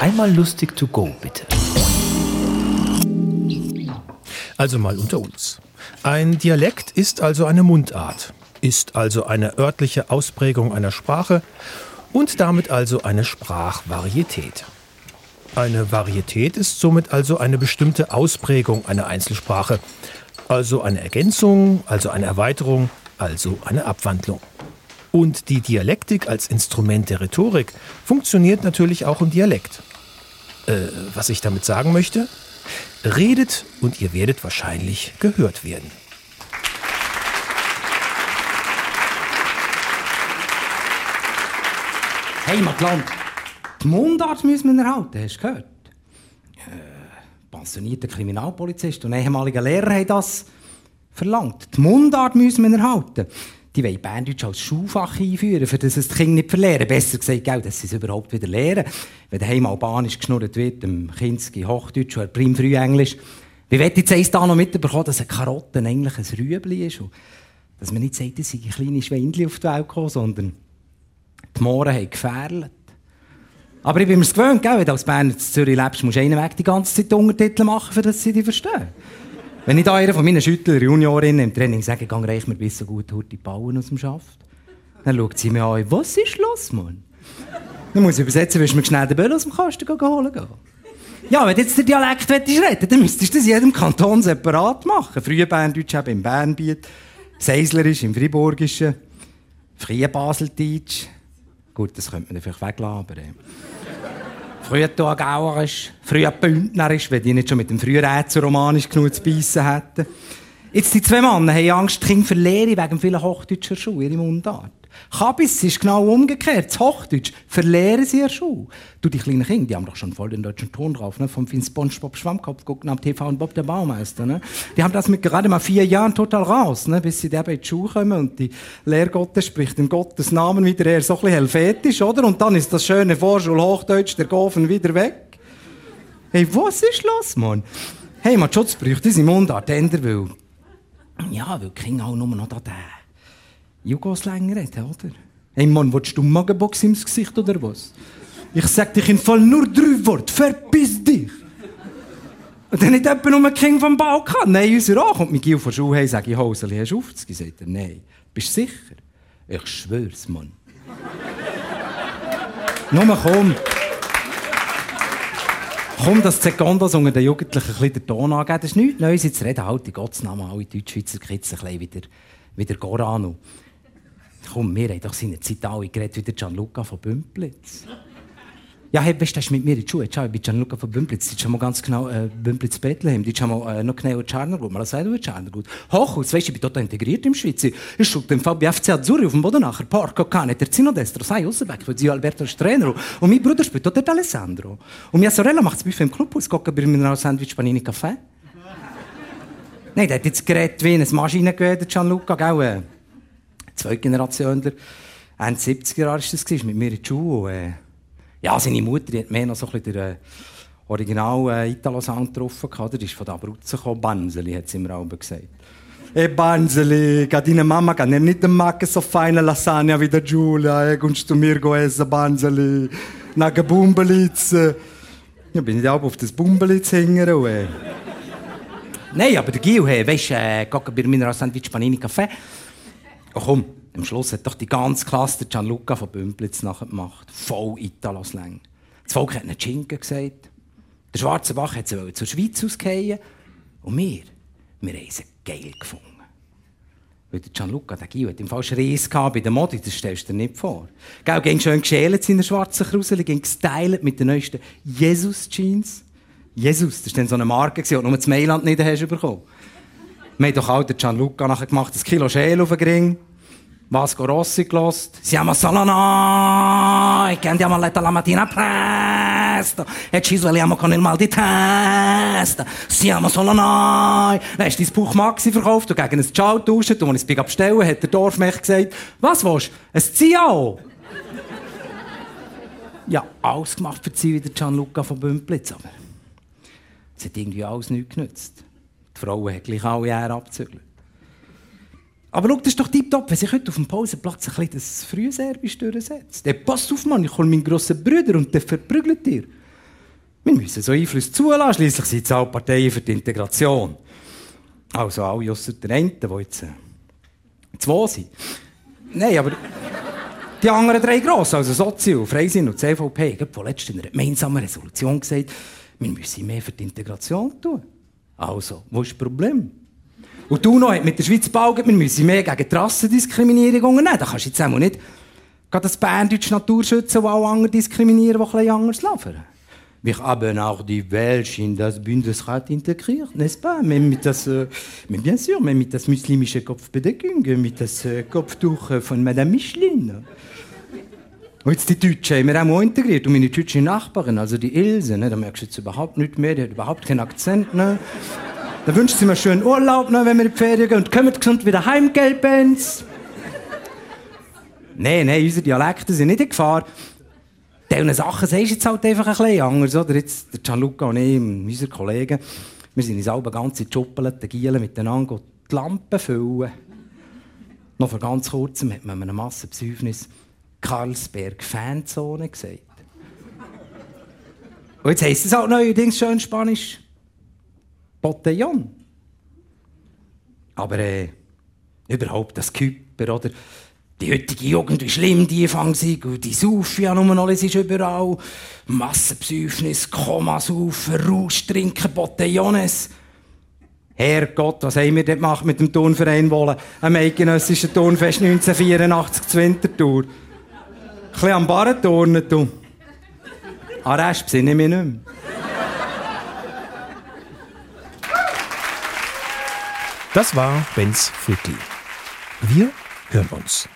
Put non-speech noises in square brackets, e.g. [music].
Einmal lustig to go, bitte. Also mal unter uns. Ein Dialekt ist also eine Mundart, ist also eine örtliche Ausprägung einer Sprache und damit also eine Sprachvarietät. Eine Varietät ist somit also eine bestimmte Ausprägung einer Einzelsprache, also eine Ergänzung, also eine Erweiterung, also eine Abwandlung. Und die Dialektik als Instrument der Rhetorik funktioniert natürlich auch im Dialekt. Äh, was ich damit sagen möchte? Redet und ihr werdet wahrscheinlich gehört werden. Hey, Matland, die Mundart müssen wir erhalten, hast du gehört? Äh, pensionierter Kriminalpolizist und ehemaliger Lehrer haben das verlangt. Die Mundart müssen wir erhalten. Die wollen Berndeutsch als Schulfach einführen, für das es die Kinder nicht verlieren. Besser gesagt, gell, dass sie es überhaupt wieder lernen. Wenn daheim Albanisch geschnurrt wird, im Kinski Hochdeutsch oder Primfrühenglisch. Wie wird jetzt eins da noch mitbekommen, dass eine Karotte eigentlich ein Rüebli ist? Und dass man nicht sagt, es sind kleine Schweinchen auf die Welt gekommen, sondern die Mohren haben gefährlet. Aber ich bin mir gewöhnt, gell? wenn du als Berner in Zürich lebst, musst du einen Weg die ganze Zeit Untertitel machen, damit sie dich verstehen. Wenn ich da einer von meinen Schüttler Juniorinnen im Training sage, gang reich mir bis so gut die Bauen aus dem Schaft, dann schaut sie mir an, was ist los, Mann? Dann muss ich übersetzen, willst du mir schnell den Böll aus dem Kasten holen gehen? Ja, wenn du jetzt den Dialekt retten dann müsstest du das jedem Kanton separat machen. Früher Berndeutsch eben im Bernbiet, Seislerisch im Friburgischen, früher Baseldeutsch. Gut, das könnte man vielleicht weglassen, aber... Früher Thurgauerisch, früher Bündnerisch, wenn die nicht schon mit dem Frührätzer romanisch genug zu beißen hätten. Jetzt die zwei Männer haben Angst, die Kinder verlieren wegen vielen hochdeutscher Schuhe, ihre Mundart. Kabis ist genau umgekehrt. Das Hochdeutsch verlieren sie ja schon. Du, die kleinen Kinder, die haben doch schon voll den deutschen Ton drauf, ne? Vom Finn SpongeBob Schwammkopf gucken am TV und Bob der Baumeister, ne? Die haben das mit gerade mal vier Jahren total raus, ne? Bis sie dann in die Schule kommen und die Lehrgotte spricht in Gottes Namen wieder eher so ein bisschen helvetisch, oder? Und dann ist das schöne Vorschulhochdeutsch der Gofen wieder weg. Hey, was ist los, Mann? Hey, man, Schutz bräuchte unsere Mundart ändern, ja, weil die Kinder auch nur noch da Jugoslänger reden, oder? Hey Mann, willst du Magenbox ins Gesicht oder was? Ich sag dich im Fall nur drei Worte. Verpiss dich! Und dann nicht jemand nur ein Kind vom Balkan. Nein, unser auch. kommt mit Gil von Schule hey, sag ich, Hoseli, hast du aufgegeben? Sagt er, nein. Bist du sicher? Ich schwör's, Mann. [laughs] Nur komm. Komm, dass die Sekundas unter den Jugendlichen ein bisschen den Ton angeben. Das ist nichts Neues. Jetzt reden halt in Gottes Namen alle Deutschschweizer Kids ein bisschen wieder, wieder Gorano. Komm, wir haben doch seine Zeit alle geredet wie der Gianluca von Bümplitz. Ja, hey, weißt du, hast mit mir in die Schule. Schau, ich bin Gianluca von Bümplitz. Du schon mal ganz genau äh, Bümplitz Bethlehem. Du schon mal äh, noch genau Tschernergut. Man sagt über Tschernergut. Hochhaus, weißt du, ich bin total integriert im Schweiz. Ich schulde im Fall bei FC Azzurri auf dem Bodenacher Park. Okay, nicht der Zino Destro, sei Aussenbeck, weil Zio Alberto ist Trainer. Und mein Bruder spielt dort Alessandro. Und meine Sorella macht es bei im Clubhaus. Gucken bei mir Sandwich Panini Kaffee. [laughs] Nein, der hat jetzt geredet wie eine Maschine gewesen, Gianluca, gell? Zweitgenerationler. Ende 70er Jahre war das, mit mir in der Schule. Äh, ja, seine Mutter hat mehr noch so ein bisschen den äh, original äh, Italo-Sound getroffen. Der ist von der Abruzzo gekommen. Banzeli, hat sie mir auch gesagt. E Banzeli, deine Mama kann nicht machen so feine Lasagne wie der Giulia. E kommst du mir essen, Banzeli? Nach Bumbelitz. Ja, bin ich auch auf das Bumbelitz hängen. Äh. Nein, aber der Gil, hey, weißt du, äh, bei meiner Sandwich Panini Kaffee. Oh komm, am Schluss hat doch die ganze Klasse Gianluca von Bümplitz gemacht. Voll Italos-Läng. Das Volk hat einen Schinken gesagt. Der schwarze Bach hat sie zur Schweiz ausgehen. Und wir, wir haben sie geil gefunden. Weil der Gianluca, der Gio, hat im Fall Schreis bei der Modi, das stellst du dir nicht vor. Gell, ging schön geschält seine schwarzen Krusel, ging gestylt mit den neuesten Jesus-Jeans. Jesus, das war dann so eine Marke, die du nur in Mailand nicht hast bekommen. Wir haben doch auch den Gianluca nachher gemacht, ein Kilo Schäl auf den Ring. Vasco Rossi gelost. Siamo solo noi che andiamo a letto la mattina presto e ci svegliamo con il mal di testa. Siamo solo noi. Dann hast du dein Buch Maxi verkauft und gegen ein Ciao getauscht. Und als ich es abstellen hat der Dorfmech gesagt, was willst du? Ein Ciao? [laughs] ja, alles gemacht für die wieder Gianluca von Bümplitz, aber es hat irgendwie alles nichts genützt. Die Frauen haben gleich alle Jahre abzügelt. Aber schau, das ist doch tiptop, wenn sich heute auf dem Pausenplatz ein bisschen das Frühservice durchsetzt. Der passt auf, Mann, ich hole meinen grossen Bruder und der verprügelt dir. Wir müssen so Einfluss zulassen, schließlich sind es auch Parteien für die Integration. Also alle ausser der einen, die jetzt äh, zwei sind. Nein, aber die anderen drei Grossen, also Sozio, Freisinn und CVP, haben vorletzt in einer gemeinsamen Resolution gesagt, wir müssen mehr für die Integration tun. Also, wo ist das Problem? Und du noch mit der Schweiz gebaut, wir müssen mehr gegen die Rassendiskriminierung unternehmen. Da kannst du jetzt einmal nicht gerade das Berndeutsch Naturschützen, die auch andere diskriminieren, die etwas anders laufen. Wir haben auch die Welsch in das Bundesrat integriert, n'est-ce mit das, äh, bien sûr, mit das muslimische Kopfbedeckung, mit das äh, Kopftuch äh, von Madame Michelin. Und jetzt die Deutschen haben wir auch integriert. Und meine deutsche Nachbarin, also die Ilse, ne, da merkst du jetzt überhaupt nicht mehr, die hat überhaupt keinen Akzent. Ne? Da wünscht sie mir schönen Urlaub, ne, wenn wir in die Ferien gehen. Und kommt gesund wieder heim, Gelbens. Nein, nein, unsere Dialekte sind nicht in Gefahr. Diese Sachen sagst du jetzt halt einfach ein bisschen anders, oder? Jetzt, der Gianluca und ich, unsere Kollegen, wir sind uns alle ganze Schuppelten, Gielen miteinander die Lampen füllen. Noch vor ganz kurzem hat man einem Massenbesäufnis Karlsberg Fanzone gesagt. Und jetzt heisst es halt neuerdings schön Spanisch Botellon. Aber äh, überhaupt das Küper, oder? Die heutige Jugend, wie schlimm die fangen und die saufen ja nur noch, es ist überall. Massenbesäufnis, Komasaufen, Rausch trinken, Botellones. Herrgott, was haben wir dort gemacht mit dem Turnverein Wolle? Am eidgenössischen Turnfest 1984 zu Winterthur. Bisschen am Barren turnen, du. An Rest besinne ich mich nicht mehr. Das war Benz Friedli. Wir hören uns.